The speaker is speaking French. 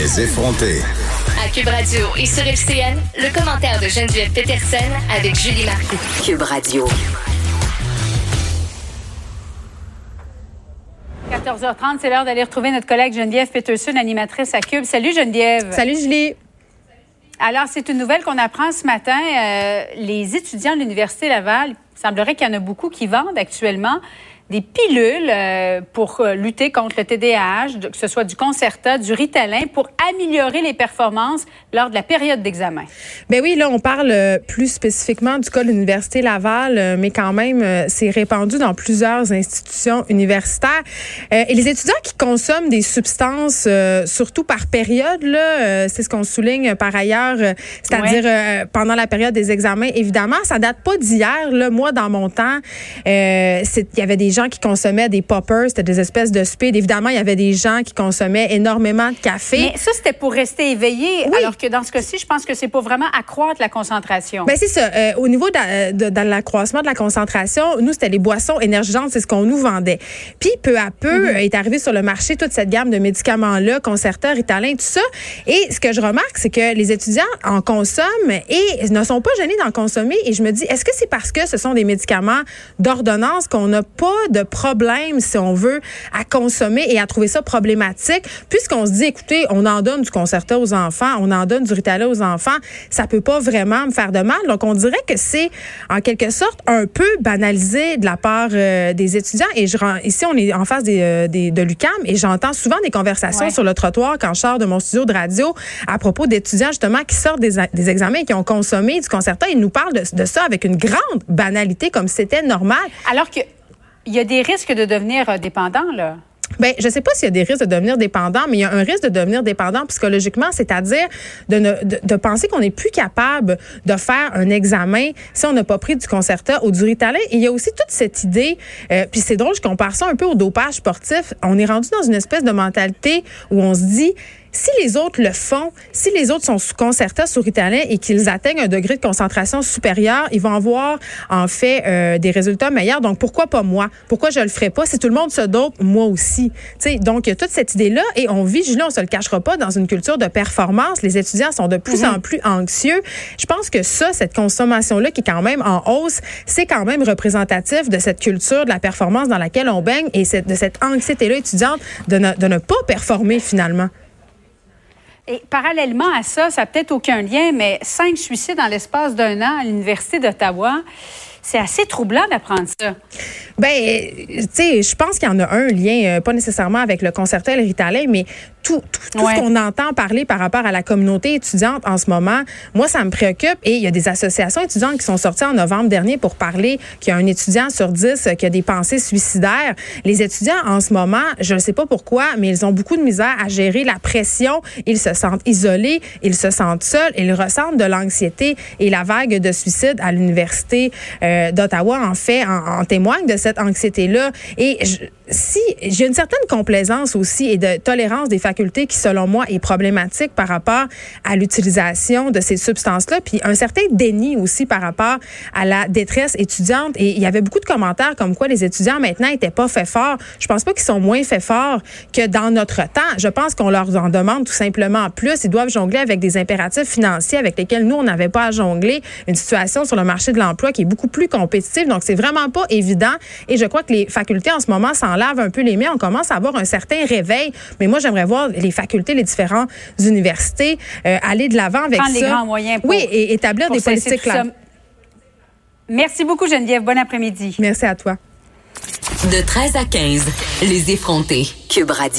Les effronter. À Cube Radio et sur FCN, le commentaire de Geneviève Peterson avec Julie Marcoux. Cube Radio. 14h30, c'est l'heure d'aller retrouver notre collègue Geneviève Peterson, animatrice à Cube. Salut Geneviève. Salut Julie. Alors, c'est une nouvelle qu'on apprend ce matin. Euh, les étudiants de l'Université Laval, il semblerait qu'il y en a beaucoup qui vendent actuellement des pilules euh, pour euh, lutter contre le TDAH, que ce soit du Concerta, du Ritalin, pour améliorer les performances lors de la période d'examen. Ben oui, là, on parle euh, plus spécifiquement du cas de l'Université Laval, mais quand même, c'est répandu dans plusieurs institutions universitaires. et les étudiants qui consomment des substances, surtout par période, là, c'est ce qu'on souligne par ailleurs, c'est-à-dire pendant la période des examens, évidemment, ça date pas d'hier. Là, moi, dans mon temps, il y avait des gens qui consommaient des poppers, c'était des espèces de speed. Évidemment, il y avait des gens qui consommaient énormément de café. Mais ça, c'était pour rester éveillé, alors que dans ce cas-ci, je pense que c'est pour vraiment accroître la concentration. Ben c'est ça. Euh, au niveau de, l'accroissement de la concentration, nous, c'était les boissons énergisantes, c'est ce qu'on nous vendait. Puis, peu à peu, mhm. est arrivé sur le marché toute cette gamme de médicaments-là, Concerta, Ritalin, tout ça. Et ce que je remarque, c'est que les étudiants en consomment et ne sont pas gênés d'en consommer. Et je me dis, est-ce que c'est parce que ce sont des médicaments d'ordonnance qu'on n'a pas de problème, si on veut, à consommer et à trouver ça problématique, puisqu'on se dit, écoutez, on en donne du concerta aux enfants, on en donne du Ritalin aux enfants, ça peut pas vraiment me faire de mal. Donc, on dirait que c'est, en quelque sorte, un peu banalisé de la part euh, des étudiants. Et je, ici, on est en face des, euh, des de l'UCAM et j'entends souvent des conversations sur le trottoir quand je sors de mon studio de radio à propos d'étudiants, justement, qui sortent des, des examens et qui ont consommé du concerta. Ils nous parlent de, de ça avec une grande banalité, comme c'était normal. Alors que il y a des risques de devenir euh, dépendant, là. Ben, je sais pas s'il y a des risques de devenir dépendant, mais il y a un risque de devenir dépendant psychologiquement, c'est-à-dire de, penser qu'on n'est plus capable de faire un examen si on n'a pas pris du concerta ou du ritalin. il y a aussi toute cette idée, euh, puis c'est drôle, je compare ça un peu au dopage sportif. On est rendu dans une espèce de mentalité où on se dit, si les autres le font, si les autres sont sous concerta, sous Ritalin et qu'ils atteignent un degré de concentration supérieur, ils vont avoir en fait euh, des résultats meilleurs. Donc pourquoi pas moi? Pourquoi je le ferais pas? Si tout le monde se dope, moi aussi. sais, donc il y a toute cette idée là et on vit, Julien, on se le cachera pas, dans une culture de performance. Les étudiants sont de plus en mhm. plus anxieux. Je pense que ça, cette consommation là qui est quand même en hausse, c'est quand même représentatif de cette culture de la performance dans laquelle on baigne et de cette anxiété là étudiante de ne, de ne pas performer finalement. Et parallèlement à ça, ça n'a peut-être aucun lien, mais cinq suicides dans l'espace d'un an à l'Université d'Ottawa. C'est assez troublant d'apprendre ça. Ben, tu sais, je pense qu'il y en a un lien, euh, pas nécessairement avec le concerto et le mais tout, tout, ce qu'on entend parler par rapport à la communauté étudiante en ce moment, moi, ça me préoccupe. Et il y a des associations étudiantes qui sont sorties en novembre dernier pour parler qu'il y a un étudiant sur dix qui a des pensées suicidaires. Les étudiants, en ce moment, je ne sais pas pourquoi, mais ils ont beaucoup de misère à gérer la pression. Ils se sentent isolés, ils se sentent seuls, ils ressentent de l'anxiété. Et la vague de suicides à l'Université euh, d'Ottawa, en fait, en, témoigne de cette anxiété-là. Et si j'ai une certaine complaisance aussi et de tolérance des facultés qui, selon moi, est problématique par rapport à l'utilisation de ces substances-là, puis un certain déni aussi par rapport à la détresse étudiante. Et il y avait beaucoup de commentaires comme quoi les étudiants maintenant n'étaient pas faits forts. Je pense pas qu'ils sont moins faits forts que dans notre temps. Je pense qu'on leur en demande tout simplement plus. Ils doivent jongler avec des impératifs financiers avec lesquels nous, on n'avait pas à jongler. Une situation sur le marché de l'emploi qui est beaucoup plus compétitive. Donc, c'est vraiment pas évident. Et je crois que les facultés en ce moment s'en lavent un peu les mains. On commence à avoir un certain réveil. Mais moi, j'aimerais voir les facultés, les différentes universités, euh, aller de l'avant avec Prendre ça. les grands moyens pour, Oui, et établir des politiques claires. Merci beaucoup, Geneviève. Bon après-midi. Merci à toi. De 13 à 15, les effrontés. Cube Radio.